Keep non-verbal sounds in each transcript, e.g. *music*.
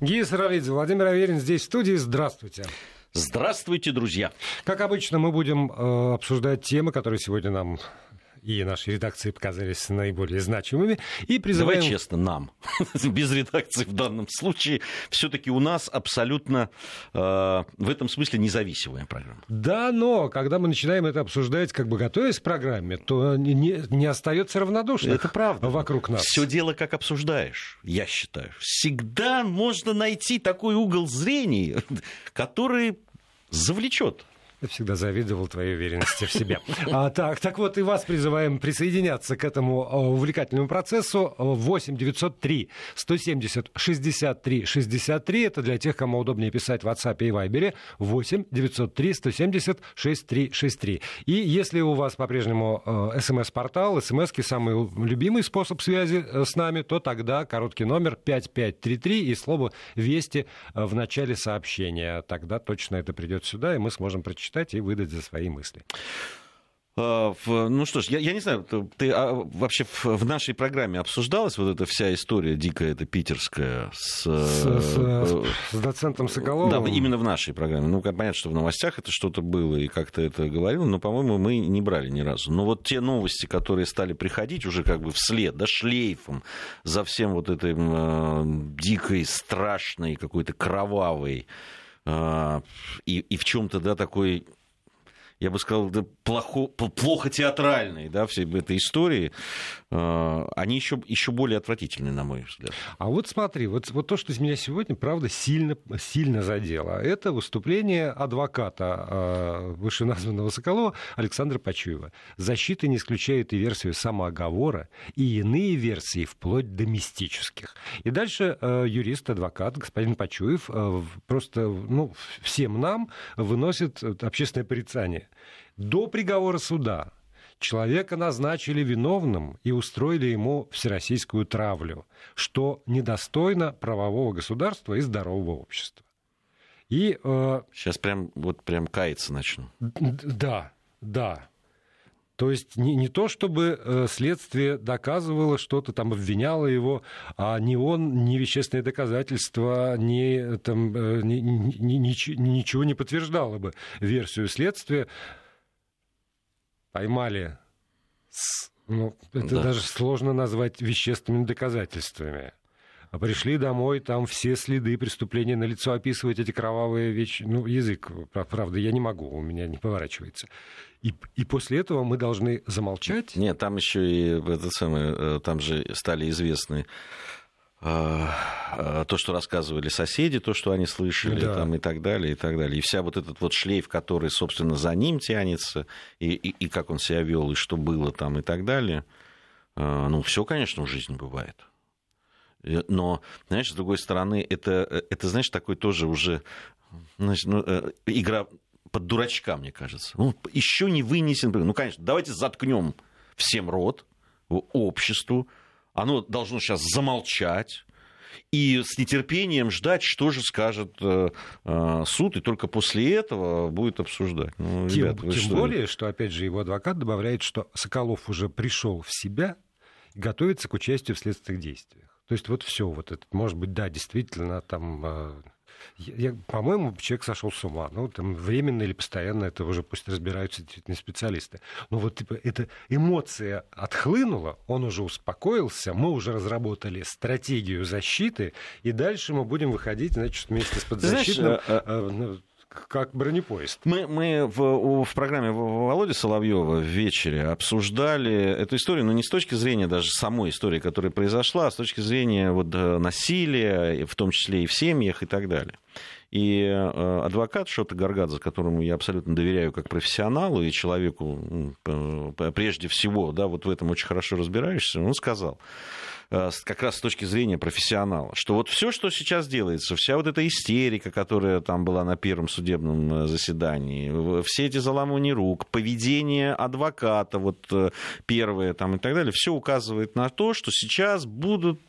Гия Саралидзе, Владимир Аверин здесь в студии. Здравствуйте. Здравствуйте, друзья. Как обычно, мы будем э, обсуждать темы, которые сегодня нам и нашей редакции показались наиболее значимыми. И призываем... Давай честно, нам. *laughs* Без редакции в данном случае. Все-таки у нас абсолютно э, в этом смысле независимая программа. Да, но когда мы начинаем это обсуждать, как бы готовясь к программе, то не, не остается равнодушных это правда. вокруг нас. Все дело, как обсуждаешь, я считаю. Всегда можно найти такой угол зрения, *laughs* который завлечет я всегда завидовал твоей уверенности в себе. *laughs* А, так, так вот, и вас призываем присоединяться к этому а, увлекательному процессу. 8 903 170 63 63. Это для тех, кому удобнее писать в WhatsApp и Viber. 8 903 170 63 63. И если у вас по-прежнему а, смс-портал, смс самый любимый способ связи э, с нами, то тогда короткий номер 5533 и слово «Вести» в начале сообщения. Тогда точно это придет сюда, и мы сможем прочитать прочитать и выдать за свои мысли. А, ну что ж, я, я не знаю, ты а, вообще в, в нашей программе обсуждалась вот эта вся история дикая, эта питерская с, с, с, э, с доцентом Соколовым? Да, именно в нашей программе. Ну, понятно, что в новостях это что-то было и как-то это говорил, но, по-моему, мы не брали ни разу. Но вот те новости, которые стали приходить уже как бы вслед, да, шлейфом за всем вот этой э, дикой, страшной, какой-то кровавой э, и, и в чем-то, да, такой я бы сказал, да, плохо, плохо театральные, да, всей этой истории, э, они еще, еще более отвратительны, на мой взгляд. А вот смотри, вот, вот то, что меня сегодня, правда, сильно, сильно задело, это выступление адвоката э, вышеназванного Соколова Александра Почуева. Защита не исключает и версию самооговора, и иные версии, вплоть до мистических. И дальше э, юрист, адвокат, господин Почуев, просто ну, всем нам выносит общественное порицание до приговора суда человека назначили виновным и устроили ему всероссийскую травлю, что недостойно правового государства и здорового общества. И, э, Сейчас прям, вот прям каяться начну. Да, да. То есть не, не то, чтобы э, следствие доказывало что-то, там обвиняло его, а ни он, ни вещественные доказательства, ни, там, э, ни, ни, ни, ничего не подтверждало бы версию следствия поймали, с, ну, это да. даже сложно назвать вещественными доказательствами. А пришли домой, там все следы преступления на лицо описывать эти кровавые вещи. Ну, язык, правда, я не могу, у меня не поворачивается. И, и после этого мы должны замолчать? Нет, там еще и это самое, э, там же стали известны а, а, то, что рассказывали соседи, то, что они слышали, да. там, и так далее, и так далее. И вся вот этот вот шлейф, который, собственно, за ним тянется, и, и, и как он себя вел, и что было там, и так далее. Ну, все, конечно, в жизни бывает. Но, знаешь, с другой стороны, это, это знаешь, такой тоже уже значит, ну, э, игра под дурачка, мне кажется. Ну, еще не вынесен. Ну, конечно, давайте заткнем всем рот, обществу, оно должно сейчас замолчать и с нетерпением ждать, что же скажет э, э, суд, и только после этого будет обсуждать. Ну, тем ребята, тем что... более, что, опять же, его адвокат добавляет, что Соколов уже пришел в себя и готовится к участию в следственных действиях. То есть вот все, вот это, может быть, да, действительно, там э, я, по-моему, человек сошел с ума. Ну, там, временно или постоянно, это уже пусть разбираются действительно специалисты. Но вот типа, эта эмоция отхлынула, он уже успокоился, мы уже разработали стратегию защиты, и дальше мы будем выходить, значит, вместе с подзащитным... Знаешь, э, э, ну, как бронепоезд. Мы, мы в, в программе Володи Соловьева в вечере обсуждали эту историю, но не с точки зрения даже самой истории, которая произошла, а с точки зрения вот, э, насилия, в том числе и в семьях и так далее. И э, адвокат Шота Гаргадзе, которому я абсолютно доверяю как профессионалу и человеку, прежде всего, да, вот в этом очень хорошо разбираешься, он сказал, как раз с точки зрения профессионала, что вот все, что сейчас делается, вся вот эта истерика, которая там была на первом судебном э, заседании, все эти заламывания рук, поведение адвоката, вот э, первое там и так далее, все указывает на то, что сейчас будут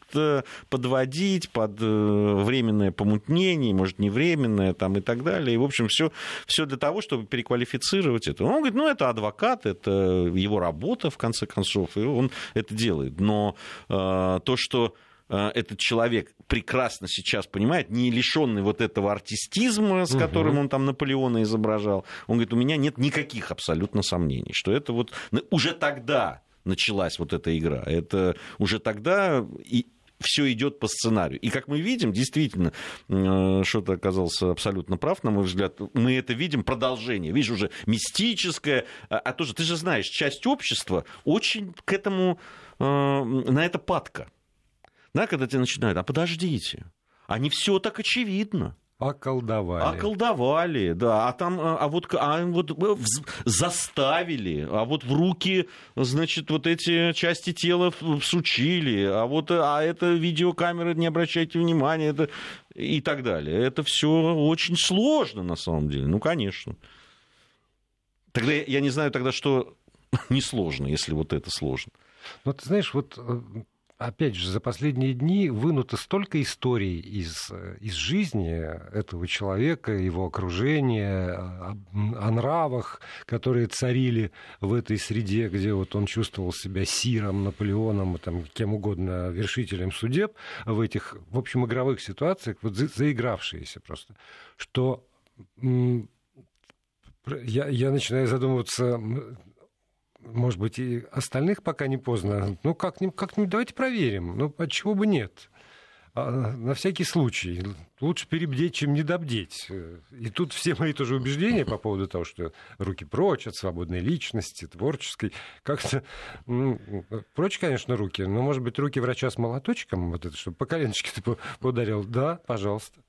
подводить под временное помутнение, может, не временное там и так далее. И, в общем, все, все для того, чтобы переквалифицировать это. Он говорит, ну, это адвокат, это его работа, в конце концов, и он это делает. Но то, что э, этот человек прекрасно сейчас понимает, не лишенный вот этого артистизма, с которым угу. он там Наполеона изображал, он говорит, у меня нет никаких абсолютно сомнений, что это вот уже тогда началась вот эта игра. Это уже тогда и все идет по сценарию. И как мы видим, действительно, э, что-то оказался абсолютно прав, на мой взгляд. Мы это видим продолжение. Видишь, уже мистическое. А, а тоже, ты же знаешь, часть общества очень к этому, э, на это падка. Да, когда тебе начинают, а подождите, а не все так очевидно. Околдовали. Околдовали, да. А там, а, а вот, а вот э, заставили, а вот в руки, значит, вот эти части тела всучили, а вот, а это видеокамеры, не обращайте внимания, это и так далее. Это все очень сложно на самом деле. Ну, конечно. Тогда я не знаю тогда, что *laughs* несложно, если вот это сложно. Ну, ты знаешь, вот э, опять же, за последние дни вынуто столько историй из, из жизни этого человека, его окружения, о, о нравах, которые царили в этой среде, где вот он чувствовал себя сиром, Наполеоном, там, кем угодно, вершителем судеб, в этих, в общем, игровых ситуациях, вот заигравшиеся просто, что я, я начинаю задумываться, может быть, и остальных пока не поздно. Ну, как-нибудь, как-нибудь давайте проверим. Ну, от чего бы нет? А, на всякий случай. Лучше перебдеть, чем недобдеть. И тут все мои тоже убеждения по поводу того, что руки прочь от свободной личности, творческой. Как-то... Ну, прочь, конечно, руки, но, может быть, руки врача с молоточком, вот это, чтобы по коленочке ты ударил. Да, пожалуйста.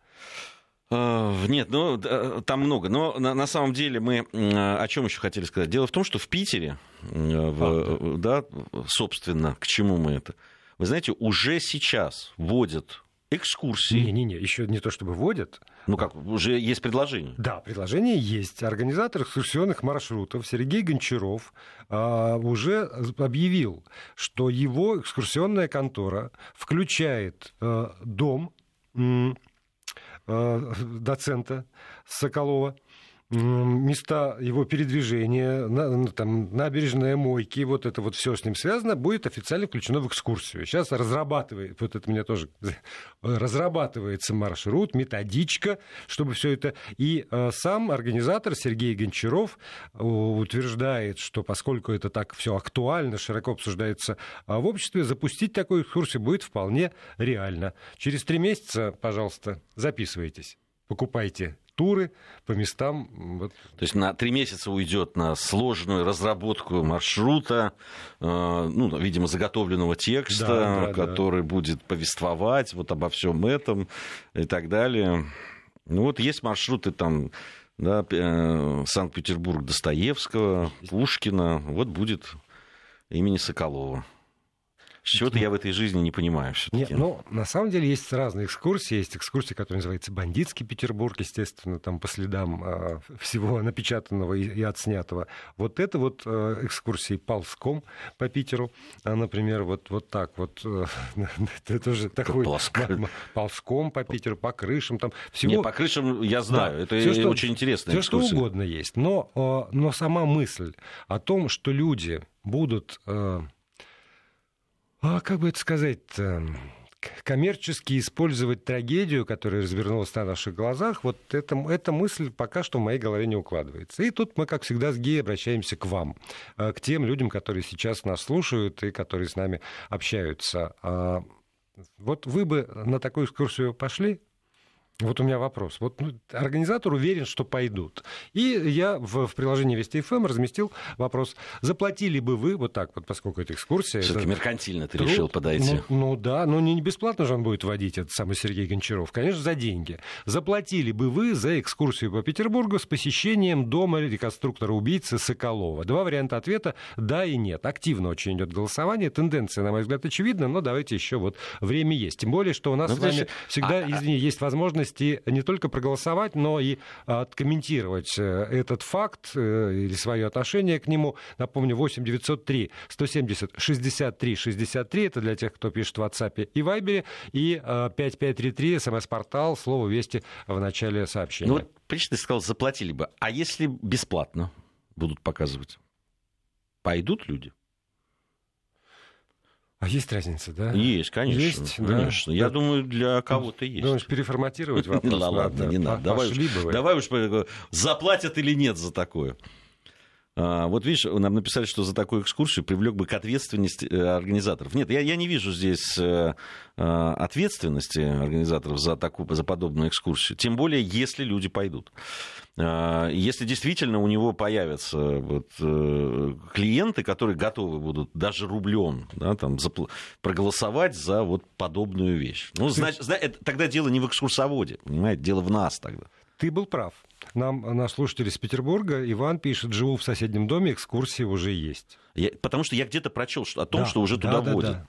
А, нет, ну там много. Но на, на самом деле мы о чем еще хотели сказать? Дело в том, что в Питере, в, а, да. собственно, к чему мы это? Вы знаете, уже сейчас вводят экскурсии. Не-не-не, еще не то чтобы вводят. Ну как, уже есть предложение? Да, предложение есть. Организатор экскурсионных маршрутов Сергей Гончаров а, уже объявил, что его экскурсионная контора включает а, дом Э, доцента Соколова места его передвижения, на, там, набережная мойки, вот это вот все с ним связано, будет официально включено в экскурсию. Сейчас разрабатывает, вот это меня тоже, разрабатывается маршрут, методичка, чтобы все это... И э, сам организатор Сергей Гончаров э, утверждает, что поскольку это так все актуально, широко обсуждается э, в обществе, запустить такую экскурсию будет вполне реально. Через три месяца, пожалуйста, записывайтесь покупайте туры по местам. Вот. То есть на три месяца уйдет на сложную разработку маршрута, э, ну, видимо, заготовленного текста, да, да, который да. будет повествовать вот обо всем этом и так далее. Ну вот есть маршруты там да, э, Санкт-Петербург Достоевского, Пушкина, вот будет имени Соколова. Чего-то я в этой жизни не понимаю все-таки. Ну, на самом деле есть разные экскурсии. Есть экскурсия, которая называется «Бандитский Петербург», естественно, там по следам э, всего напечатанного и, и отснятого. Вот это вот э, экскурсии ползком по Питеру, а, например, вот, вот так вот. Э, *laughs* это тоже такой... Ползком по Питеру, по крышам. Там всего... Не, по крышам я знаю. Да, это все, что, очень интересно. Все, что угодно есть. Но, э, но сама мысль о том, что люди будут... Э, а как бы это сказать коммерчески использовать трагедию, которая развернулась на наших глазах, вот это, эта мысль пока что в моей голове не укладывается. И тут мы, как всегда, с Геей обращаемся к вам, э, к тем людям, которые сейчас нас слушают и которые с нами общаются. А вот вы бы на такую экскурсию пошли? Вот у меня вопрос. Вот ну, организатор уверен, что пойдут. И я в, в приложении Вести ФМ разместил вопрос: заплатили бы вы вот так вот, поскольку это экскурсия? Все-таки это... меркантильно ты труд, решил подойти. Ну, ну да, но не бесплатно же он будет водить этот самый Сергей Гончаров, конечно, за деньги. Заплатили бы вы за экскурсию по Петербургу с посещением дома реконструктора убийцы Соколова? Два варианта ответа: да и нет. Активно очень идет голосование. Тенденция, на мой взгляд, очевидна, но давайте еще вот время есть. Тем более, что у нас ну, с вами значит... всегда, а, извини, есть возможность возможности не только проголосовать, но и откомментировать э, этот факт э, или свое отношение к нему. Напомню, 8 903 170 63 63, это для тех, кто пишет в WhatsApp и Viber, и 5533, э, смс-портал, слово «Вести» в начале сообщения. Ну, ты сказал, заплатили бы. А если бесплатно будут показывать? Пойдут люди? А есть разница, да? Есть, конечно. Есть, конечно. Да? Я да. думаю, для кого-то есть. Думаешь, переформатировать вопрос? *laughs* Ладно, ладно, не надо. Давай уж, давай уж заплатят или нет за такое. А, вот видишь, нам написали, что за такую экскурсию привлек бы к ответственности э, организаторов. Нет, я, я не вижу здесь э, э, ответственности организаторов за, такую, за подобную экскурсию. Тем более, если люди пойдут. А, если действительно у него появятся вот, клиенты, которые готовы будут даже рублем да, там, запл- проголосовать за вот подобную вещь. Ну, значит, тогда дело не в экскурсоводе, понимаете, дело в нас тогда. Ты был прав. Нам наш слушатель из Петербурга, Иван пишет, живу в соседнем доме, экскурсии уже есть. Я, потому что я где-то прочел о том, да, что уже да, туда да, водят. Да.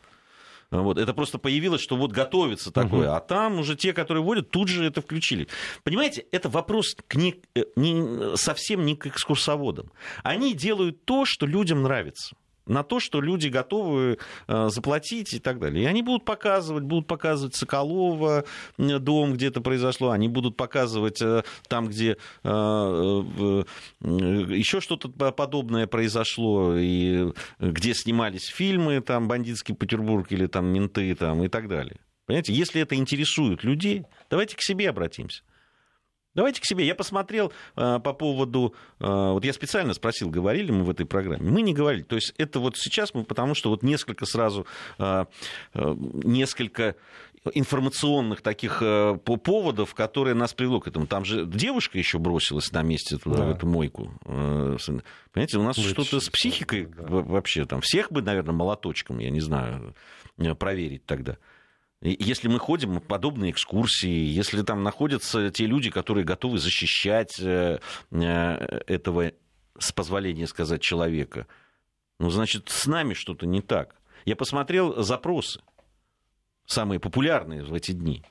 Вот, это просто появилось, что вот готовится такое, угу. а там уже те, которые водят, тут же это включили. Понимаете, это вопрос к не, э, не, совсем не к экскурсоводам. Они делают то, что людям нравится на то, что люди готовы э, заплатить и так далее. И они будут показывать, будут показывать Соколова дом, где это произошло, они будут показывать э, там, где э, еще что-то подобное произошло, и где снимались фильмы, там, «Бандитский Петербург» или там «Менты» там, и так далее. Понимаете, если это интересует людей, давайте к себе обратимся. Давайте к себе. Я посмотрел э, по поводу... Э, вот я специально спросил, говорили мы в этой программе. Мы не говорили. То есть это вот сейчас мы, потому что вот несколько сразу... Э, э, несколько информационных таких э, по поводов, которые нас привело к этому. Там же девушка еще бросилась на месте туда, да. в эту мойку. Э, понимаете, у нас что-то с психикой да. вообще там. Всех бы, наверное, молоточком, я не знаю, э, проверить тогда. Если мы ходим в подобные экскурсии, если там находятся те люди, которые готовы защищать э, э, этого, с позволения сказать, человека, ну, значит, с нами что-то не так. Я посмотрел запросы, самые популярные в эти дни.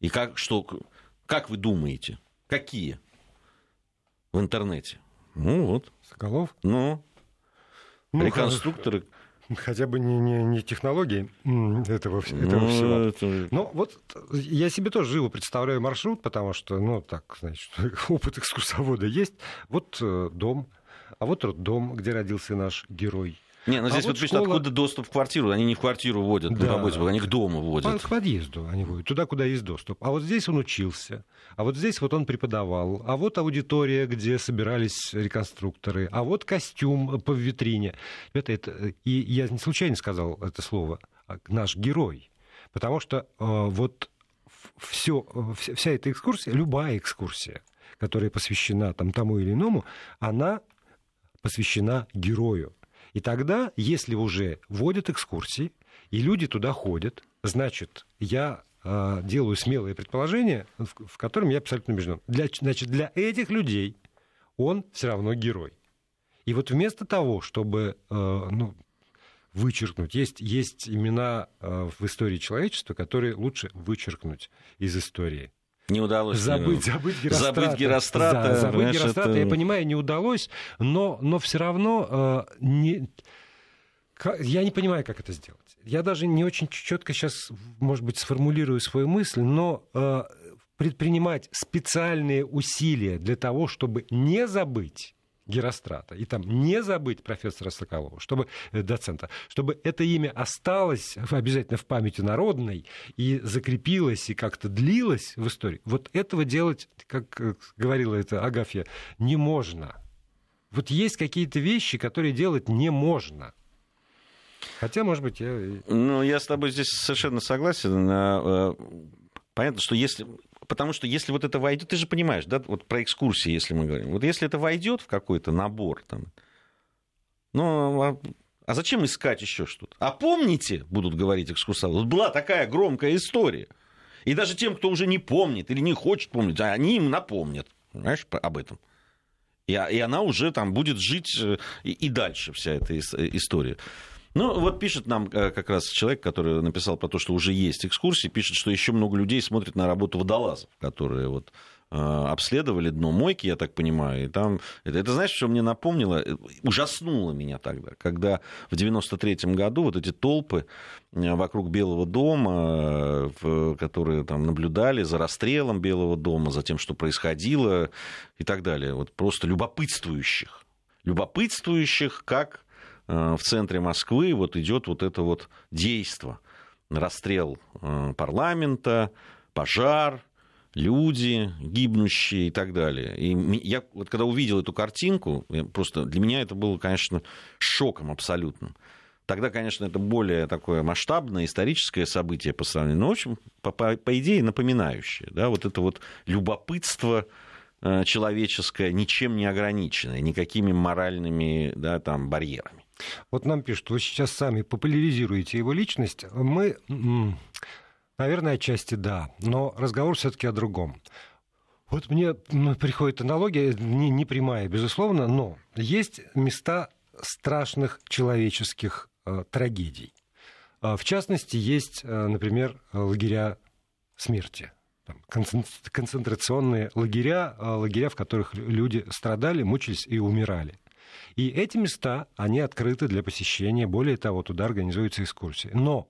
И как, что, как вы думаете, какие в интернете? Ну вот. Соколов? Ну, ну реконструкторы. Хорошо хотя бы не, не, не технологии этого, этого ну, всего. Это... Ну, вот я себе тоже живо представляю маршрут, потому что, ну, так, значит, *laughs* опыт экскурсовода есть. Вот э, дом, а вот роддом, где родился наш герой. Не, ну здесь а вот, вот пишут, школа... откуда доступ в квартиру. Они не в квартиру водят, да. на они к дому водят. К подъезду они водят, туда, куда есть доступ. А вот здесь он учился, а вот здесь вот он преподавал, а вот аудитория, где собирались реконструкторы, а вот костюм по витрине. Это, это, и я не случайно сказал это слово, а наш герой. Потому что э, вот все, вся эта экскурсия, любая экскурсия, которая посвящена там, тому или иному, она посвящена герою. И тогда, если уже вводят экскурсии, и люди туда ходят, значит, я э, делаю смелое предположение, в, в котором я абсолютно убежден. Для, значит, для этих людей он все равно герой. И вот вместо того, чтобы э, ну, вычеркнуть, есть, есть имена э, в истории человечества, которые лучше вычеркнуть из истории. Не удалось. Забыть, забыть Герострата. Забыть Герострата. Да, забыть знаешь, Герострата, это... я понимаю, не удалось, но, но все равно э, не... я не понимаю, как это сделать. Я даже не очень четко сейчас, может быть, сформулирую свою мысль, но э, предпринимать специальные усилия для того, чтобы не забыть Герострата. И там не забыть профессора Соколова, чтобы, э, доцента, чтобы это имя осталось обязательно в памяти народной и закрепилось и как-то длилось в истории. Вот этого делать, как э, говорила это Агафья, не можно. Вот есть какие-то вещи, которые делать не можно. Хотя, может быть, я... Ну, я с тобой здесь совершенно согласен. Э, понятно, что если потому что если вот это войдет, ты же понимаешь, да, вот про экскурсии, если мы говорим, вот если это войдет в какой-то набор, там, ну, а, а зачем искать еще что-то? А помните, будут говорить экскурсоводы, вот была такая громкая история. И даже тем, кто уже не помнит или не хочет помнить, они им напомнят, знаешь, об этом. И, и она уже там будет жить э, и, и дальше вся эта история. Ну, вот пишет нам э, как раз человек, который написал про то, что уже есть экскурсии, пишет, что еще много людей смотрят на работу водолазов, которые вот э, обследовали дно мойки, я так понимаю, и там... Это, это знаешь, что мне напомнило? Э, ужаснуло меня тогда, когда в 93-м году вот эти толпы вокруг Белого дома, которые там наблюдали за расстрелом Белого дома, за тем, что происходило и так далее, вот просто любопытствующих. Любопытствующих, как в центре Москвы вот идет вот это вот действо. Расстрел парламента, пожар, люди гибнущие и так далее. И я вот когда увидел эту картинку, просто для меня это было, конечно, шоком абсолютным. Тогда, конечно, это более такое масштабное историческое событие по сравнению, но, в общем, по, по, по идее, напоминающее. Да, вот это вот любопытство э, человеческое, ничем не ограниченное, никакими моральными да, там, барьерами. Вот нам пишут, вы сейчас сами популяризируете его личность. Мы Наверное, отчасти да, но разговор все-таки о другом. Вот мне приходит аналогия, не, не прямая, безусловно, но есть места страшных человеческих э, трагедий. Э, в частности, есть, э, например, лагеря смерти. Концентрационные лагеря, э, лагеря, в которых люди страдали, мучились и умирали. И эти места, они открыты для посещения. Более того, туда организуются экскурсии. Но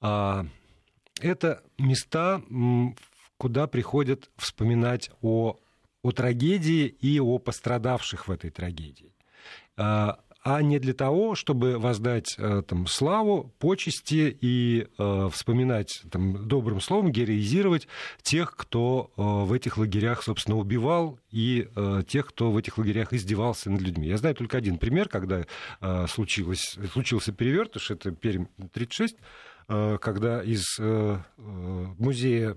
а, это места, куда приходят вспоминать о, о трагедии и о пострадавших в этой трагедии а, а не для того, чтобы воздать э, там, славу, почести и э, вспоминать там, добрым словом, героизировать тех, кто э, в этих лагерях, собственно, убивал, и э, тех, кто в этих лагерях издевался над людьми. Я знаю только один пример, когда э, случилось, случился перевертыш, это Пермь 36, Э, когда из э, музея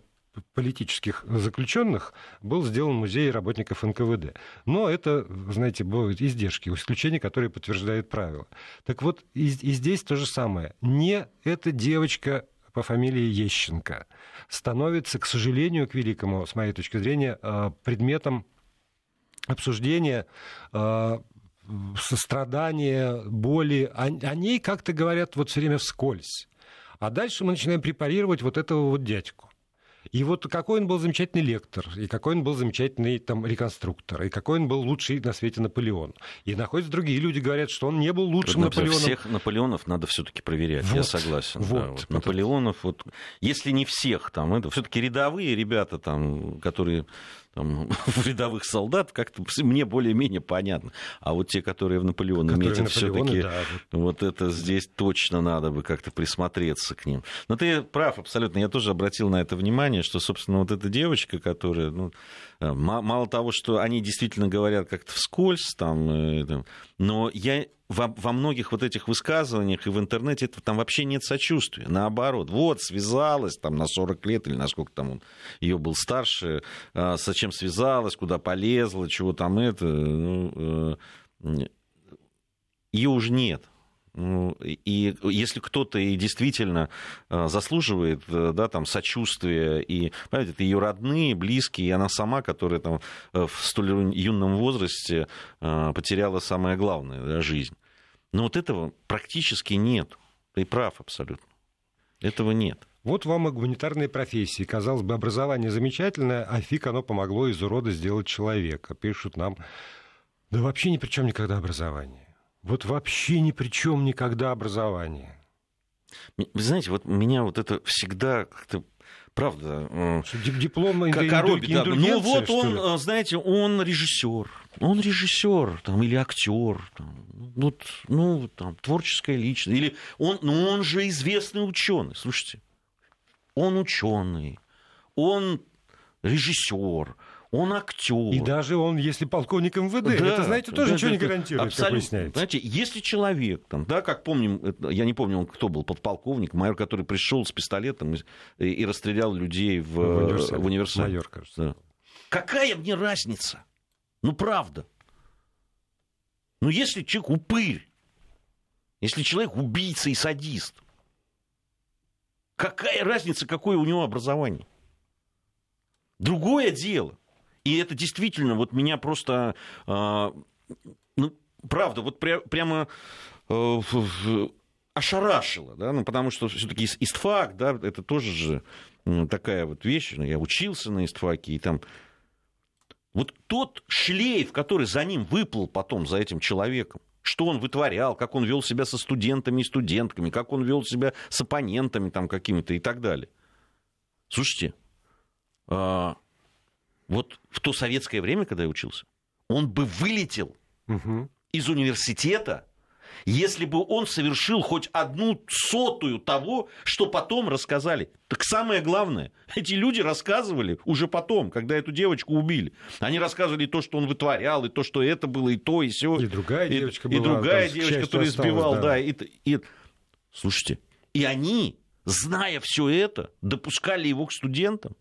политических заключенных был сделан музей работников НКВД. Но это, знаете, бывают издержки, исключения, которые подтверждают правила. Так вот, и, и здесь то же самое. Не эта девочка по фамилии Ещенко становится, к сожалению, к великому, с моей точки зрения, предметом обсуждения сострадания, боли. О, о ней как-то говорят вот все время вскользь. А дальше мы начинаем препарировать вот этого вот дядьку. И вот какой он был замечательный лектор, и какой он был замечательный там, реконструктор, и какой он был лучший на свете Наполеон. И находятся другие люди, говорят, что он не был лучшим Трудно, Наполеоном. Всех Наполеонов надо все-таки проверять, вот, я согласен. Вот, да, вот. Наполеонов, вот, если не всех, там, это все-таки рядовые ребята, там, которые там, *laughs* рядовых солдат, как-то *laughs* мне более-менее понятно. А вот те, которые в Наполеон которые метят, все-таки да. вот это здесь точно надо бы как-то присмотреться к ним. Но ты прав абсолютно. Я тоже обратил на это внимание, что, собственно, вот эта девочка, которая, ну, мало того, что они действительно говорят как-то вскользь, там, э, но я во, во многих вот этих высказываниях и в интернете это, там вообще нет сочувствия. Наоборот, вот связалась там на 40 лет или насколько там он ее был старше, э, чем связалась, куда полезла, чего там это. Ну, э, ее уже нет. Ну, и если кто-то и действительно э, заслуживает э, да, там, сочувствия, и, понимаете, это ее родные, близкие, и она сама, которая там, э, в столь юном возрасте потеряла самое главное, да, жизнь. Но вот этого практически нет. Ты прав абсолютно. Этого нет. Вот вам и гуманитарные профессии. Казалось бы, образование замечательное, а фиг оно помогло из урода сделать человека. Пишут нам. Да вообще ни при чем никогда образование. Вот вообще ни при чем никогда образование. Вы знаете, вот меня вот это всегда как-то правда. Э, диплом как коробит, да. Ну вот он? Э, знаете, он режиссер, он режиссер там или актер, там, ну, ну там творческая личность, или он, ну он же известный ученый, слушайте, он ученый, он режиссер, он актер. И даже он, если полковник МВД, да, это, знаете, тоже да, ничего да, не гарантирует, абсолютно. как Знаете, если человек, там, да, как помним, я не помню, кто был, подполковник, майор, который пришел с пистолетом и, и расстрелял людей в, в универсале. В универсале. Майор, кажется. Да. Какая мне разница? Ну, правда. Ну, если человек упырь, если человек убийца и садист, какая разница, какое у него образование? Другое дело. И это действительно вот меня просто, э, ну, правда, вот пря- прямо э, ошарашило, да, ну, потому что все-таки истфак, да, это тоже же такая вот вещь, ну, я учился на истфаке, и там вот тот шлейф, который за ним выплыл потом, за этим человеком, что он вытворял, как он вел себя со студентами и студентками, как он вел себя с оппонентами там какими-то и так далее. Слушайте, а, вот в то советское время, когда я учился, он бы вылетел угу. из университета если бы он совершил хоть одну сотую того, что потом рассказали. Так самое главное, *laughs* эти люди рассказывали уже потом, когда эту девочку убили. Они рассказывали то, что он вытворял, и то, что это было, и то, и все. И другая и, девочка и была. другая там, девочка, которую избивал, да. да. и, и- Слушайте, и они, зная все это, допускали его к студентам.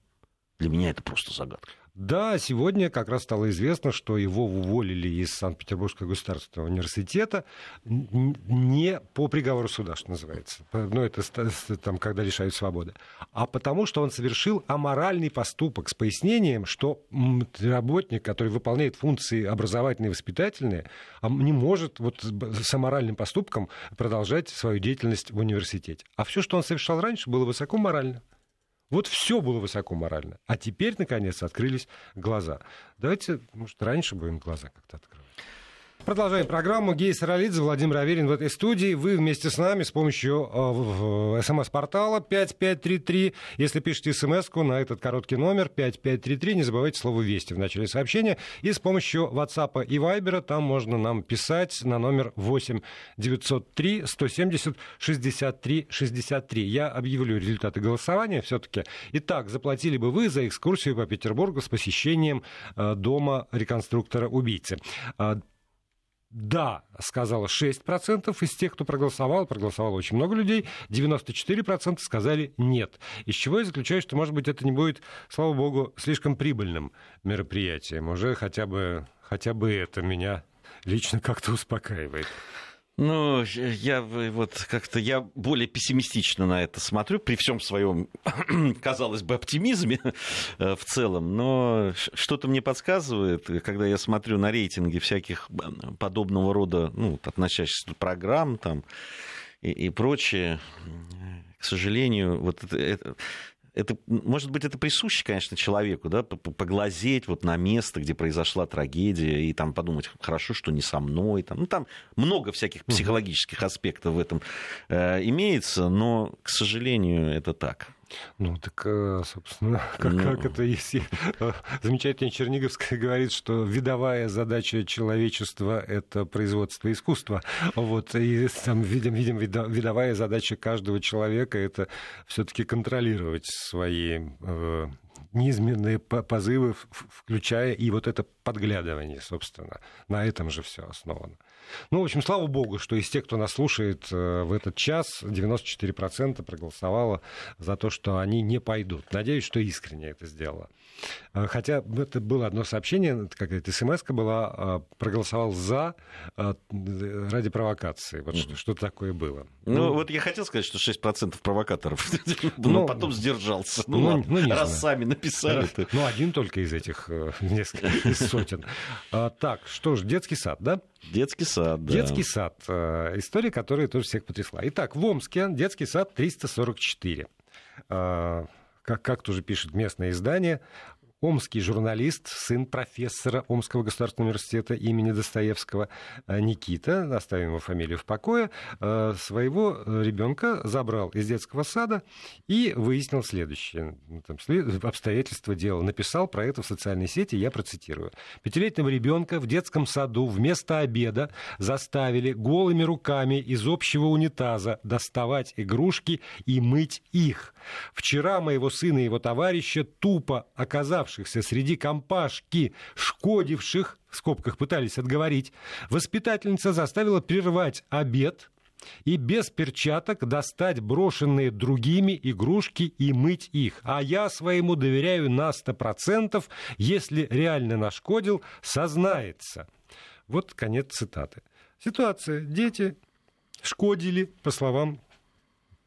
Для меня это просто загадка. Да, сегодня как раз стало известно, что его уволили из Санкт-Петербургского государственного университета не по приговору суда, что называется. Ну, это там, когда лишают свободы. А потому, что он совершил аморальный поступок с пояснением, что работник, который выполняет функции образовательные и воспитательные, не может вот с аморальным поступком продолжать свою деятельность в университете. А все, что он совершал раньше, было высоко морально. Вот все было высоко морально. А теперь, наконец, открылись глаза. Давайте, может, раньше будем глаза как-то открывать. Продолжаем программу. Гей Саралидзе, Владимир Аверин в этой студии. Вы вместе с нами с помощью э, в- смс-портала 5533. Если пишете смс на этот короткий номер 5533, не забывайте слово «Вести» в начале сообщения. И с помощью WhatsApp и Viber там можно нам писать на номер 8 903 170 63 63. Я объявлю результаты голосования все-таки. Итак, заплатили бы вы за экскурсию по Петербургу с посещением э, дома реконструктора-убийцы? Да, сказала 6% из тех, кто проголосовал. Проголосовало очень много людей. 94% сказали нет. Из чего я заключаю, что, может быть, это не будет, слава богу, слишком прибыльным мероприятием. Уже хотя бы, хотя бы это меня лично как-то успокаивает. Ну, я вот как-то я более пессимистично на это смотрю, при всем своем, *clears throat* казалось бы, оптимизме э, в целом. Но что-то мне подсказывает, когда я смотрю на рейтинги всяких э, подобного рода, ну, относящихся программ там и, и прочее, к сожалению, вот это, это- это, может быть, это присуще, конечно, человеку, да, поглазеть вот на место, где произошла трагедия, и там подумать, хорошо, что не со мной. Там, ну, там много всяких психологических аспектов в этом э, имеется, но, к сожалению, это так. Ну, так, э, собственно, *laughs* как, Ну. как это если э, замечательная Черниговская *laughs* говорит, что видовая задача человечества — это производство искусства. Вот, и там, видим, видим, видовая задача каждого человека — это все-таки контролировать свои э, неизменные по- позывы, включая и вот это подглядывание, собственно. На этом же все основано. Ну, в общем, слава богу, что из тех, кто нас слушает э, в этот час, 94% проголосовало за то, что они не пойдут. Надеюсь, что искренне это сделала. Э, Хотя это было одно сообщение, это какая-то смс была, э, проголосовал за э, ради провокации. Вот что, что такое было. Ну, вот я хотел сказать, что 6% провокаторов, *laughs* Ну, но потом сдержался. Ну, ну, ладно, ну, раз сами написали. Ну, один только из этих э, *laughs* нескольких сотен. А, так, что ж, детский сад, да? Детский сад, да. Детский сад. Э, История, которая тоже всех потрясла. Итак, в Омске детский сад 344. Как, как тоже пишет местное издание, Омский журналист, сын профессора Омского государственного университета имени Достоевского э, Никита, оставим его фамилию в покое, э, своего ребенка забрал из детского сада и выяснил следующее. Ну, там, обстоятельства дела. Написал про это в социальной сети, я процитирую. Пятилетнего ребенка в детском саду вместо обеда заставили голыми руками из общего унитаза доставать игрушки и мыть их. Вчера моего сына и его товарища, тупо оказавшихся среди компашки, шкодивших, в скобках пытались отговорить, воспитательница заставила прервать обед, и без перчаток достать брошенные другими игрушки и мыть их. А я своему доверяю на 100%, если реально нашкодил, сознается. Вот конец цитаты. Ситуация. Дети шкодили, по словам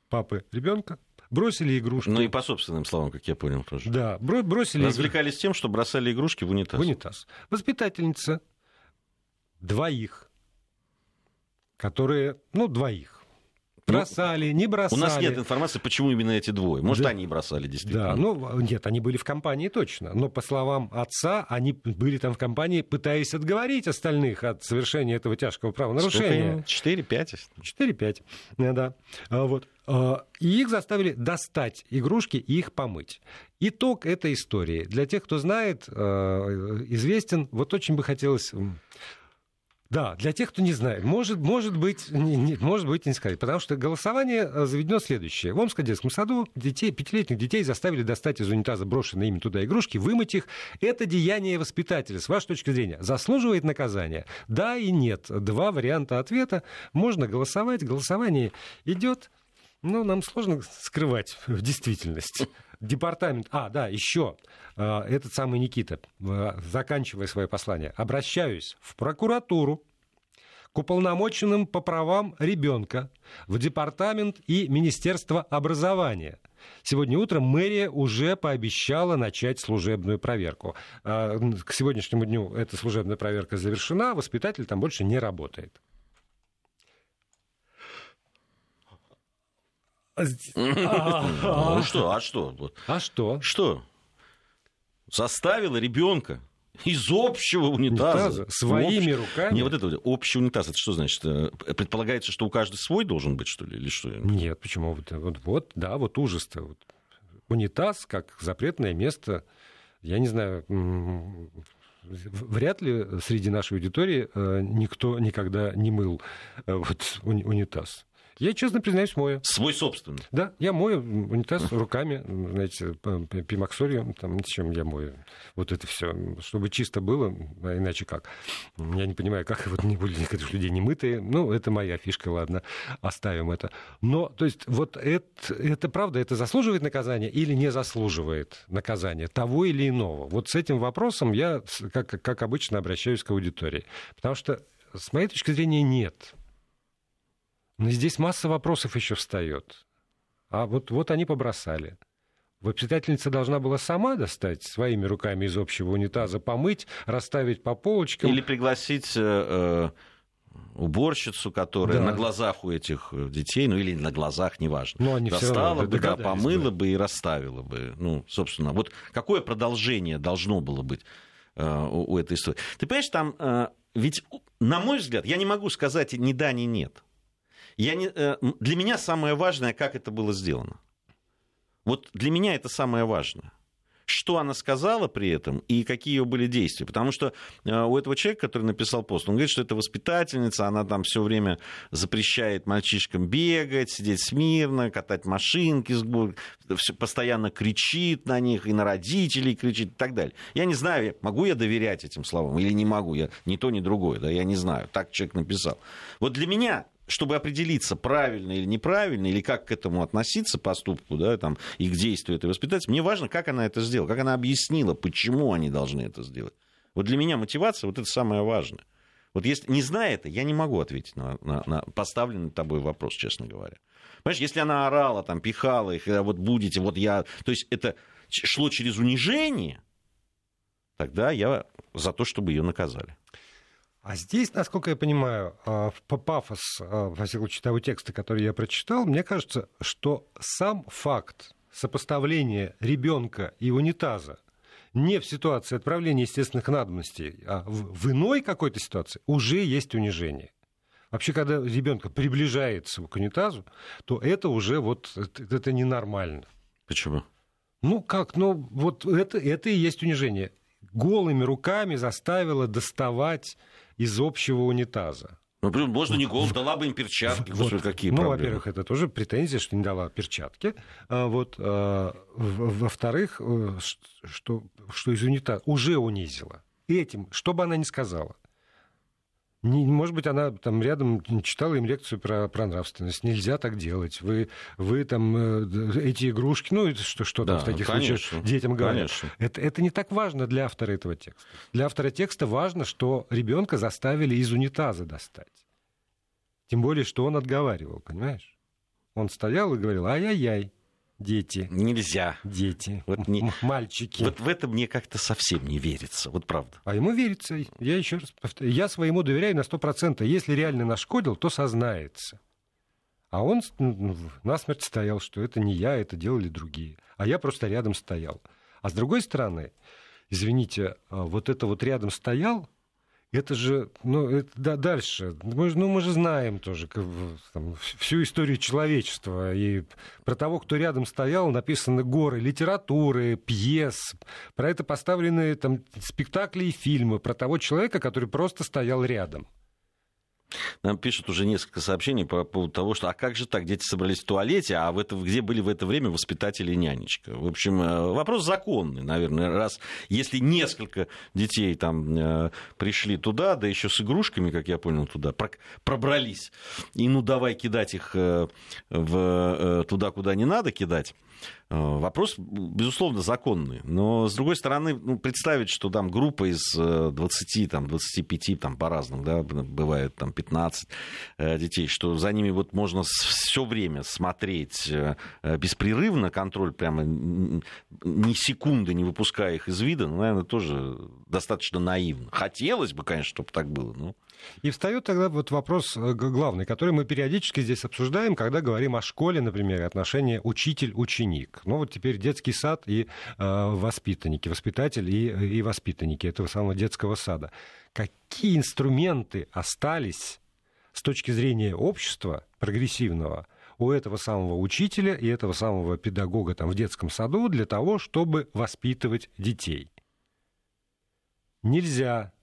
папы ребенка, бросили игрушки. Ну и по собственным словам, как я понял тоже. Да, бро- бросили игрушки Развлекались тем, что бросали игрушки в унитаз. в унитаз. Воспитательница двоих, которые, ну, двоих. Ну, Бросали, не У бросали. нас нет информации, почему именно эти двое. Может, Да. они бросали действительно. Да, ну нет, они были в компании точно. Но по словам отца, они были там в компании, пытаясь отговорить остальных от совершения этого тяжкого правонарушения. 4-5. 4-5. Да. А, Вот. А, И их заставили достать игрушки и их помыть. Итог этой истории. Для тех, кто знает, э, известен. Вот очень бы хотелось Да, для тех, кто не знает, может, может быть, не, не, может быть, не сказать. Потому что голосование э, заведено следующее. В Омском детском саду детей, пятилетних детей заставили достать из унитаза брошенные ими туда игрушки, вымыть их. Это деяние воспитателя. С вашей точки зрения, заслуживает наказания? Да и нет. Два варианта ответа. Можно голосовать. Голосование идет. Но нам сложно скрывать в действительности департамент... А, да, еще э, этот самый Никита, заканчивая свое послание, обращаюсь в прокуратуру, к уполномоченным по правам ребенка, в департамент и Министерство образования. Сегодня утром мэрия уже пообещала начать служебную проверку. Э, к сегодняшнему дню эта служебная проверка завершена, воспитатель там больше не работает. Ну что, а что? А что? Что? Заставила ребенка из общего унитаза. Своими руками? Не, вот это вот, общий унитаз, это что значит? Э, предполагается, что у каждого свой должен быть, что ли, или что? Нет, почему? Вот, вот, вот да, вот ужас-то. Вот. Унитаз как запретное место, я не знаю, вряд ли среди нашей аудитории э, никто никогда не мыл э, вот, унитаз. Я, честно признаюсь, мою. Свой собственный? Да, я мою унитаз *laughs* руками, знаете, пимаксорью, там, чем я мою. Вот это все, чтобы чисто было, а иначе как? Я не понимаю, как вот не были некоторых людей не мытые. Ну, это моя фишка, ладно, оставим это. Но, то есть, вот это, это правда, это заслуживает наказания или не заслуживает наказания того или иного? Вот с этим вопросом я, как, как обычно, обращаюсь к аудитории. Потому что, с моей точки зрения, нет. Но здесь масса вопросов еще встает. А вот, вот они побросали. Воспитательница должна была сама достать своими руками из общего унитаза, помыть, расставить по полочкам. Или пригласить э, э уборщицу, которая да. на глазах у этих детей, ну или на глазах, неважно, Но они достала бы, да, помыла бы. бы и расставила бы. Ну, собственно, вот какое продолжение должно было быть э, у, у этой истории? Ты понимаешь, там э, ведь, на мой взгляд, я не могу сказать ни да, ни нет. Я не, э, для меня самое важное, как это было сделано. Вот для меня это самое важное что она сказала при этом и какие ее были действия. Потому что э, у этого человека, который написал пост, он говорит, что это воспитательница, она там все время запрещает мальчишкам бегать, сидеть смирно, катать машинки, постоянно кричит на них, и на родителей кричит и так далее. Я не знаю, могу я доверять этим словам или не могу, я ни то, ни другое, да, я не знаю, так человек написал. Вот для меня чтобы определиться, правильно или неправильно, или как к этому относиться, поступку, да, там, и к действию этой воспитательницы, мне важно, как она это сделала, как она объяснила, почему они должны это сделать. Вот для меня мотивация, вот это самое важное. Вот если не зная это, я не могу ответить на, на, на поставленный тобой вопрос, честно говоря. Понимаешь, если она орала, там, пихала их, «Э, вот будете, вот я... То есть это шло через унижение, тогда я за то, чтобы ее наказали. А здесь, насколько я понимаю, а, по пафос, а, во всяком случае, того текста, который я прочитал, мне кажется, что сам факт сопоставления ребенка и унитаза не в ситуации отправления естественных надобностей, а в, в иной какой-то ситуации уже есть унижение. Вообще, когда ребенка приближается к унитазу, то это уже вот это, это ненормально. Почему? Ну как, ну вот это, это и есть унижение. Голыми руками заставила доставать из общего унитаза. Ну, можно не гол, дала бы им перчатки. Вот. Какие ну, проблемы? во-первых, это тоже претензия, что не дала перчатки. А вот, а, во-вторых, э, что, что из унитаза уже унизила. Этим, что бы она ни сказала. Не, может быть, она там рядом читала им лекцию про, про нравственность. Нельзя так делать. Вы, вы там э, эти игрушки, ну, что, что да, там в таких конечно, случаях детям говорят. Это, это не так важно для автора этого текста. Для автора текста важно, что ребенка заставили из унитаза достать. Тем более, что он отговаривал, понимаешь? Он стоял и говорил, ай-яй-яй дети. Нельзя. Дети. Вот не... Мальчики. Вот в это мне как-то совсем не верится. Вот правда. А ему верится. Я еще раз повторяю. Я своему доверяю на 100%. Если реально нашкодил, то сознается. А он насмерть стоял, что это не я, это делали другие. А я просто рядом стоял. А с другой стороны, извините, а вот это вот рядом стоял, это же, ну, это, да, дальше. Мы, ну, мы же знаем тоже как, там, всю историю человечества. И про того, кто рядом стоял, написаны горы литературы, пьес. Про это поставлены там, спектакли и фильмы. Про того человека, который просто стоял рядом. Нам пишут уже несколько сообщений по поводу того, что а как же так, дети собрались в туалете, а в это, где были в это время воспитатели и нянечка? В общем, э, вопрос законный, наверное, раз если несколько детей там э, пришли туда, да еще с игрушками, как я понял, туда пробрались, и ну давай кидать их э, в, туда, куда не надо кидать, вопрос, безусловно, законный. Но, с другой стороны, ну, представить, что там группа из 20, э, там, 25, там, по-разному, да, бывает там 15 э, детей, что за ними вот можно все время смотреть беспрерывно, контроль прямо ни секунды не выпуская их из вида, ну, наверное, тоже достаточно наивно. Хотелось бы, конечно, чтобы так было, но... И встает тогда вот вопрос главный, который мы периодически здесь обсуждаем, когда говорим о школе, например, отношения учитель-ученик. Ну вот теперь детский сад и э, воспитанники, воспитатель и, и воспитанники этого самого детского сада. Какие инструменты остались с точки зрения общества прогрессивного у этого самого учителя и этого самого педагога там в детском саду для того, чтобы воспитывать детей? Нельзя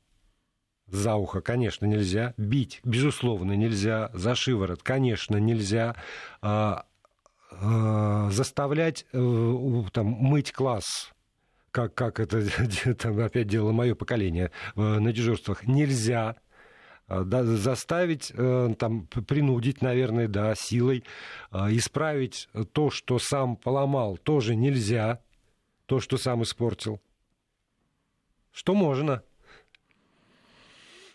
за ухо, конечно, нельзя. Бить, безусловно, нельзя. За шиворот, конечно, нельзя. А, а, заставлять э, там, мыть класс, как, как это *laughs* там, опять делало мое поколение э, на дежурствах, нельзя. А, да, заставить, э, там, принудить, наверное, да, силой, исправить то, что сам поломал, тоже нельзя, то, что сам испортил. Что можно?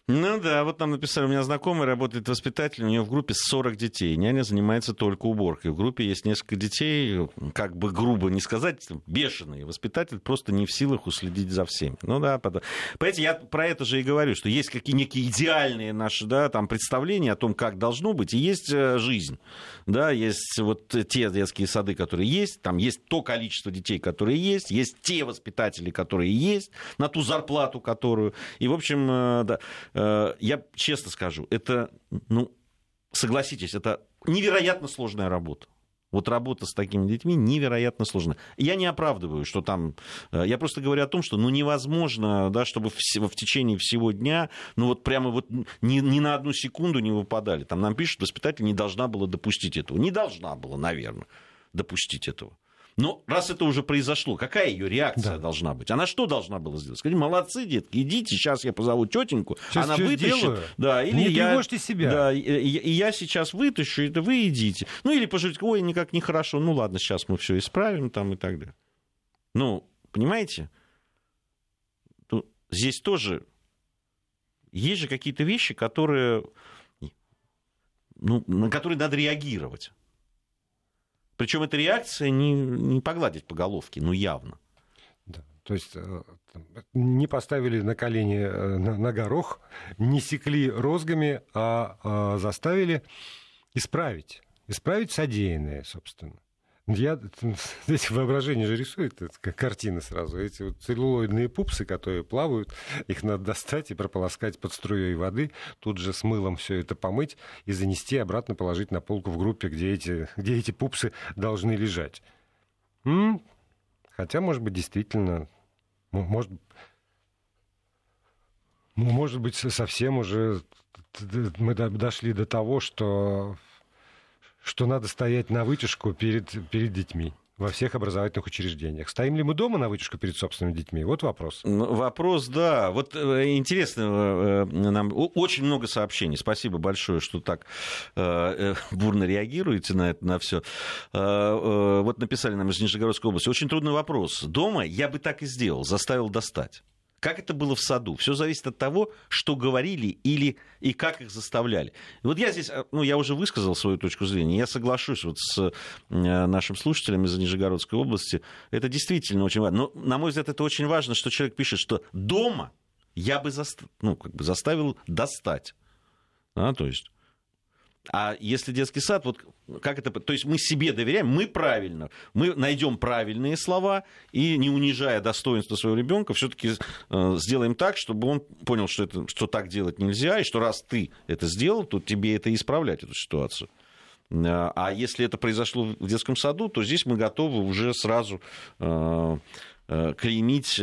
Ну да, вот нам написали, у меня знакомый работает воспитателем, у него в группе 40 детей, няня занимается только уборкой. В группе есть несколько детей, как бы грубо не сказать, бешеные. Воспитатель просто не в силах уследить за всеми. Ну да, потом. Понимаете, я про это же и говорю, что есть какие некие идеальные наши да, там, представления о том, как должно быть, и есть э, жизнь. Да, есть вот те детские сады, которые есть, там есть то количество детей, которые есть, есть те воспитатели, которые есть, на ту зарплату, которую. И, в общем, э, да, я честно скажу, это, ну, согласитесь, это невероятно сложная работа. Вот работа с такими детьми невероятно сложная. Я не оправдываю, что там... Э, я просто говорю о том, что ну, невозможно, да, чтобы в, в течение всего дня, ну вот прямо вот ни, ни на одну секунду не выпадали. Там нам пишут, воспитатель не должна была допустить этого. Не должна была, наверное, допустить этого. Но раз это уже произошло, какая ее реакция да. должна быть? Она что должна была сделать? Сказать, молодцы, детки, идите, сейчас я позову тетеньку, сейчас она вытащит. Сделаю. Да, или не я, тревожьте себя. Да, и, и, и я сейчас вытащу, это вы идите. Ну или пожалеть, ой, никак нехорошо, ну ладно, сейчас мы все исправим там и так далее. Ну, понимаете? Ну, здесь тоже есть же какие-то вещи, которые, ну, на которые надо реагировать. Причем эта реакция не, не погладить по головке, ну явно. Да. То есть э, не поставили на колени э, на, на горох, не секли розгами, а, а заставили исправить. Исправить содеянное, собственно. Я, *laughs* эти воображение же рисует, это картины сразу. Эти вот целлулоидные пупсы, которые плавают, *laughs* их надо достать и прополоскать под струей воды, тут же с мылом все это помыть и занести обратно положить на полку в группе, где эти, где эти пупсы должны лежать. М? Хотя, может быть, действительно, может, может быть, совсем уже мы дошли до того, что что надо стоять на вытяжку перед, перед детьми во всех образовательных учреждениях. Стоим ли мы дома на вытяжку перед собственными детьми? Вот вопрос. Ну, вопрос, да. Вот э, интересно, э, нам очень много сообщений. Спасибо большое, что так э, бурно реагируете на это, на все. Вот написали нам из Нижегородской области. Очень трудный вопрос. Дома я бы так и сделал, заставил достать. Как это было в саду? Все зависит от того, что говорили или и как их заставляли. Вот я здесь, э, ну, я уже высказал свою точку зрения, я соглашусь вот с э, нашим слушателем из Нижегородской области. Это действительно очень важно. Но, на мой взгляд, это очень важно, что человек пишет, что дома я бы заст... ну, как бы заставил достать. Да, то есть а если детский сад, вот как это, то есть мы себе доверяем, мы правильно, мы найдем правильные слова и не унижая достоинство своего ребенка, все-таки э, сделаем так, чтобы он понял, что это, что так делать нельзя и что раз ты это сделал, то тебе это исправлять эту ситуацию. Э, а если это произошло в детском саду, то здесь мы готовы уже сразу э, клеймить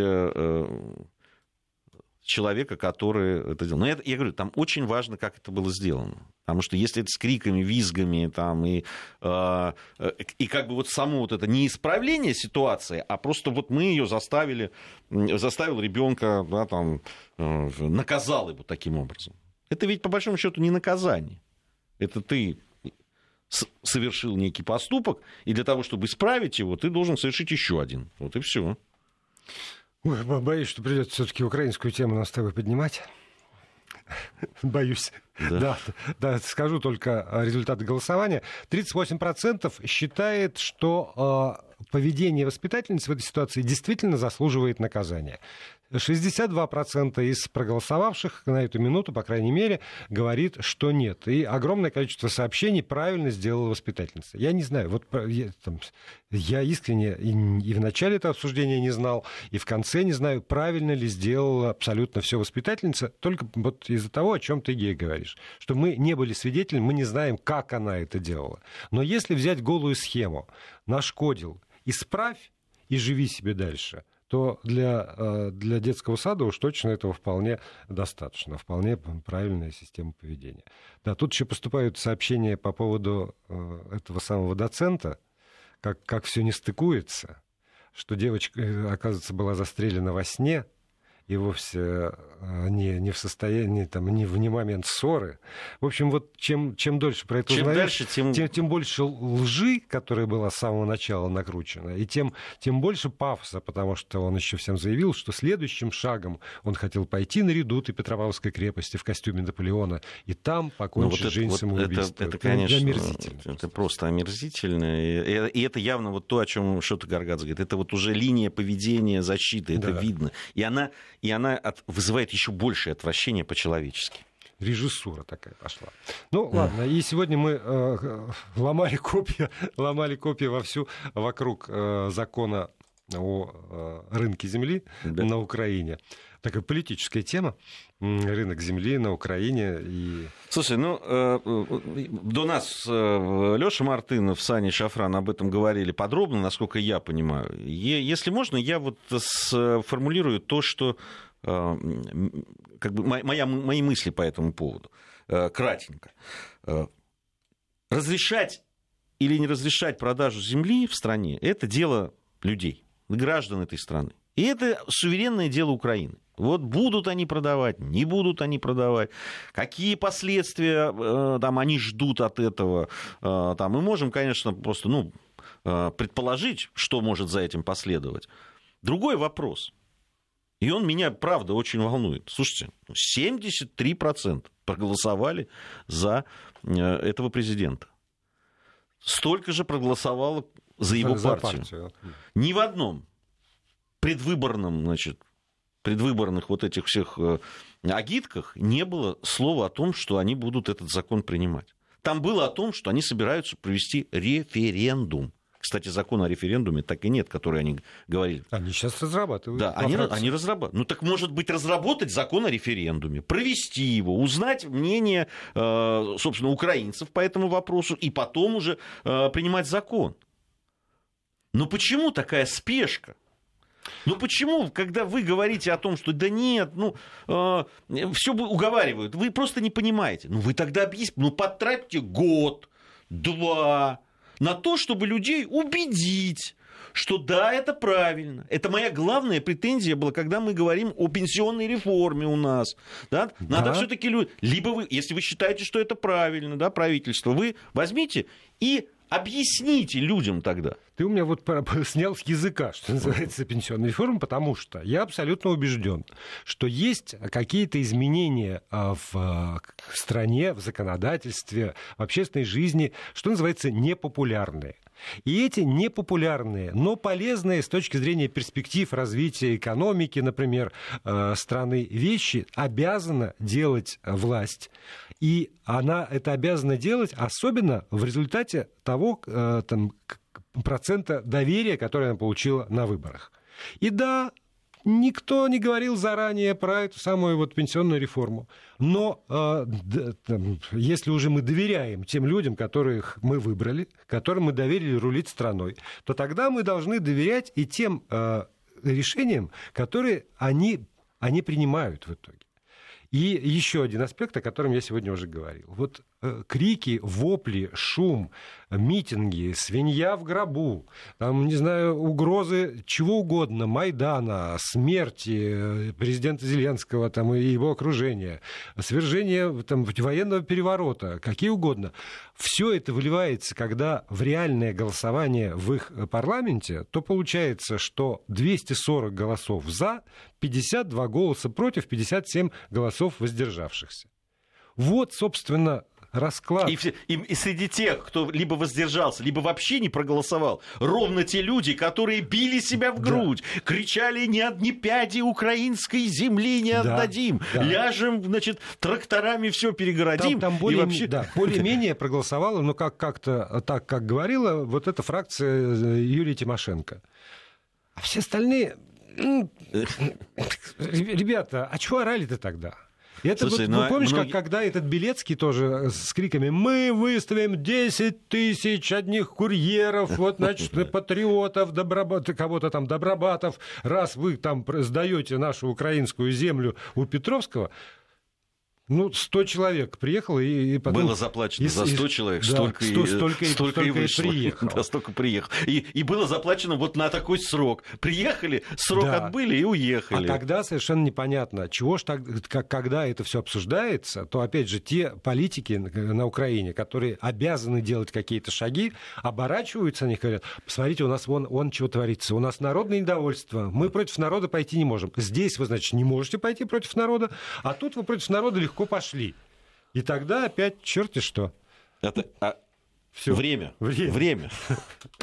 человека, который это делал. Но я, я говорю, там очень важно, как это было сделано. Потому что если это с криками, визгами, там, и, э, и как бы вот само вот это не исправление ситуации, а просто вот мы ее заставили, заставил ребенка, да, там, э, наказал его таким образом. Это ведь по большому счету не наказание. Это ты совершил некий поступок, и для того, чтобы исправить его, ты должен совершить еще один. Вот и все. Ой, боюсь, что придется все-таки украинскую тему нас с тобой поднимать. *laughs* Боюсь. Да. да, да, скажу только результаты голосования. 38% считает, что э, поведение воспитательницы в этой ситуации действительно заслуживает наказания. 62% из проголосовавших на эту минуту, по крайней мере, говорит, что нет. И огромное количество сообщений правильно сделала воспитательница. Я не знаю, вот я, там, я искренне и, и в начале этого обсуждения не знал, и в конце не знаю, правильно ли сделала абсолютно все воспитательница, только вот из-за того, о чем ты, Гей, говоришь, что мы не были свидетелями, мы не знаем, как она это делала. Но если взять голую схему, нашкодил, исправь и живи себе дальше – то для, э, для детского сада уж точно этого вполне достаточно, вполне правильная система поведения. Да, тут еще поступают сообщения по поводу э, этого самого доцента, как, как все не стыкуется, что девочка, э, оказывается, была застрелена во сне, и вовсе э, не, не в состоянии, там, не в не момент ссоры. В общем, вот чем, чем дольше про это чем узнаешь, дальше, тем... Тем, тем больше лжи, которая была с самого начала накручена, и тем, тем больше пафоса, потому что он еще всем заявил, что следующим шагом он хотел пойти на редут и Петропавловской крепости в костюме Наполеона, и там покончить ну, вот жизнь вот самоубийством. Это, это, конечно, омерзительно. Это просто омерзительно. И, и это явно вот то, о чем что-то Гаргадзе говорит. Это вот уже линия поведения защиты, это да. видно. И она и она от, вызывает еще большее отвращение по-человечески режиссура такая пошла. Ну, ладно, и сегодня мы э, ломали копья, *laughs* ломали копья вовсю вокруг э, закона о э, рынке земли да. на Украине. Такая политическая тема рынок земли на Украине. И... Слушай, ну, э, э, до нас э, Леша Мартынов, Саня Шафран об этом говорили подробно, насколько я понимаю. Если можно, я вот сформулирую то, что как бы моя, мои мысли по этому поводу. Кратенько. Разрешать или не разрешать продажу земли в стране – это дело людей, граждан этой страны. И это суверенное дело Украины. Вот будут они продавать, не будут они продавать, какие последствия э, там они ждут от этого. Э, там, мы можем, конечно, просто ну, э, предположить, что может за этим последовать. Другой вопрос. И он меня, правда, очень волнует. Слушайте, 73% проголосовали за этого президента. Столько же проголосовало за его за партию. партию. Ни в одном предвыборном значит, предвыборных вот этих всех э, агитках не было слова о том, что они будут этот закон принимать. Там было о том, что они собираются провести референдум. Кстати, закона о референдуме так и нет, который они говорили. Они сейчас разрабатывают. Да, они, они разрабатывают. Ну так может быть разработать закон о референдуме, провести его, узнать мнение, э, собственно, украинцев по этому вопросу и потом уже э, принимать закон. Но почему такая спешка? Ну почему, когда вы говорите о том, что да нет, ну э, все уговаривают, вы просто не понимаете. Ну вы тогда объясните, ну потратьте год, два на то, чтобы людей убедить что да, это правильно. Это моя главная претензия была, когда мы говорим о пенсионной реформе у нас. Да? Надо да. все-таки либо вы, если вы считаете, что это правильно, да, правительство, вы возьмите и Объясните людям тогда. Ты у меня вот снял с языка, что называется, пенсионная реформа, потому что я абсолютно убежден, что есть какие-то изменения а, в а, стране, в законодательстве, в общественной жизни, что называется, непопулярные. И эти непопулярные, но полезные с точки зрения перспектив развития экономики, например, а, страны вещи обязана делать власть. И она это обязана делать, особенно в результате того там, процента доверия, которое она получила на выборах. И да, Никто не говорил заранее про эту самую вот пенсионную реформу. Но э, да, там, если уже мы доверяем тем людям, которых мы выбрали, которым мы доверили рулить страной, то тогда мы должны доверять и тем э, решениям, которые они они принимают в итоге. И еще один аспект, о котором я сегодня уже говорил. Вот крики, вопли, шум, митинги, свинья в гробу, там, не знаю, угрозы чего угодно, Майдана, смерти э, президента Зеленского там, и его окружения, свержение там, военного переворота, какие угодно. Все это выливается, когда в реальное голосование в их парламенте, то получается, что 240 голосов за, 52 голоса против, 57 голосов воздержавшихся. Вот, собственно, расклад. И, и, и среди тех, кто либо воздержался, либо вообще не проголосовал, ровно те люди, которые били себя в грудь, да. кричали ни одни пяди украинской земли не да, отдадим, да. ляжем, значит, тракторами все перегородим. Там, там более, вообще... да, более-менее проголосовала, но как, как-то так, как говорила, вот эта фракция э, Юрия Тимошенко. А все остальные... *laughs* Ребята, а чего орали-то тогда? Это Слушай, вот, ну, вы помнишь, многие... как когда этот Белецкий тоже с криками «Мы выставим 10 тысяч одних курьеров, *laughs* вот, значит, патриотов, добробат... кого-то там, добробатов, раз вы там сдаете нашу украинскую землю у Петровского», ну, 100 человек приехало, и, и потом... Было заплачено и, за 100 и, человек, да, столько, 100, и, столько, столько, столько и вышло. *laughs* приехало. Да, столько приехало. И, и было заплачено вот на такой срок. Приехали, срок да. отбыли и уехали. А тогда совершенно непонятно, чего ж так, как, когда это все обсуждается, то, опять же, те политики на Украине, которые обязаны делать какие-то шаги, оборачиваются, они говорят, посмотрите, у нас вон, вон чего творится, у нас народное недовольство, мы против народа пойти не можем. Здесь вы, значит, не можете пойти против народа, а тут вы против народа легко легко пошли. И тогда опять черти что. Это, а... Все. Время. Время. Время.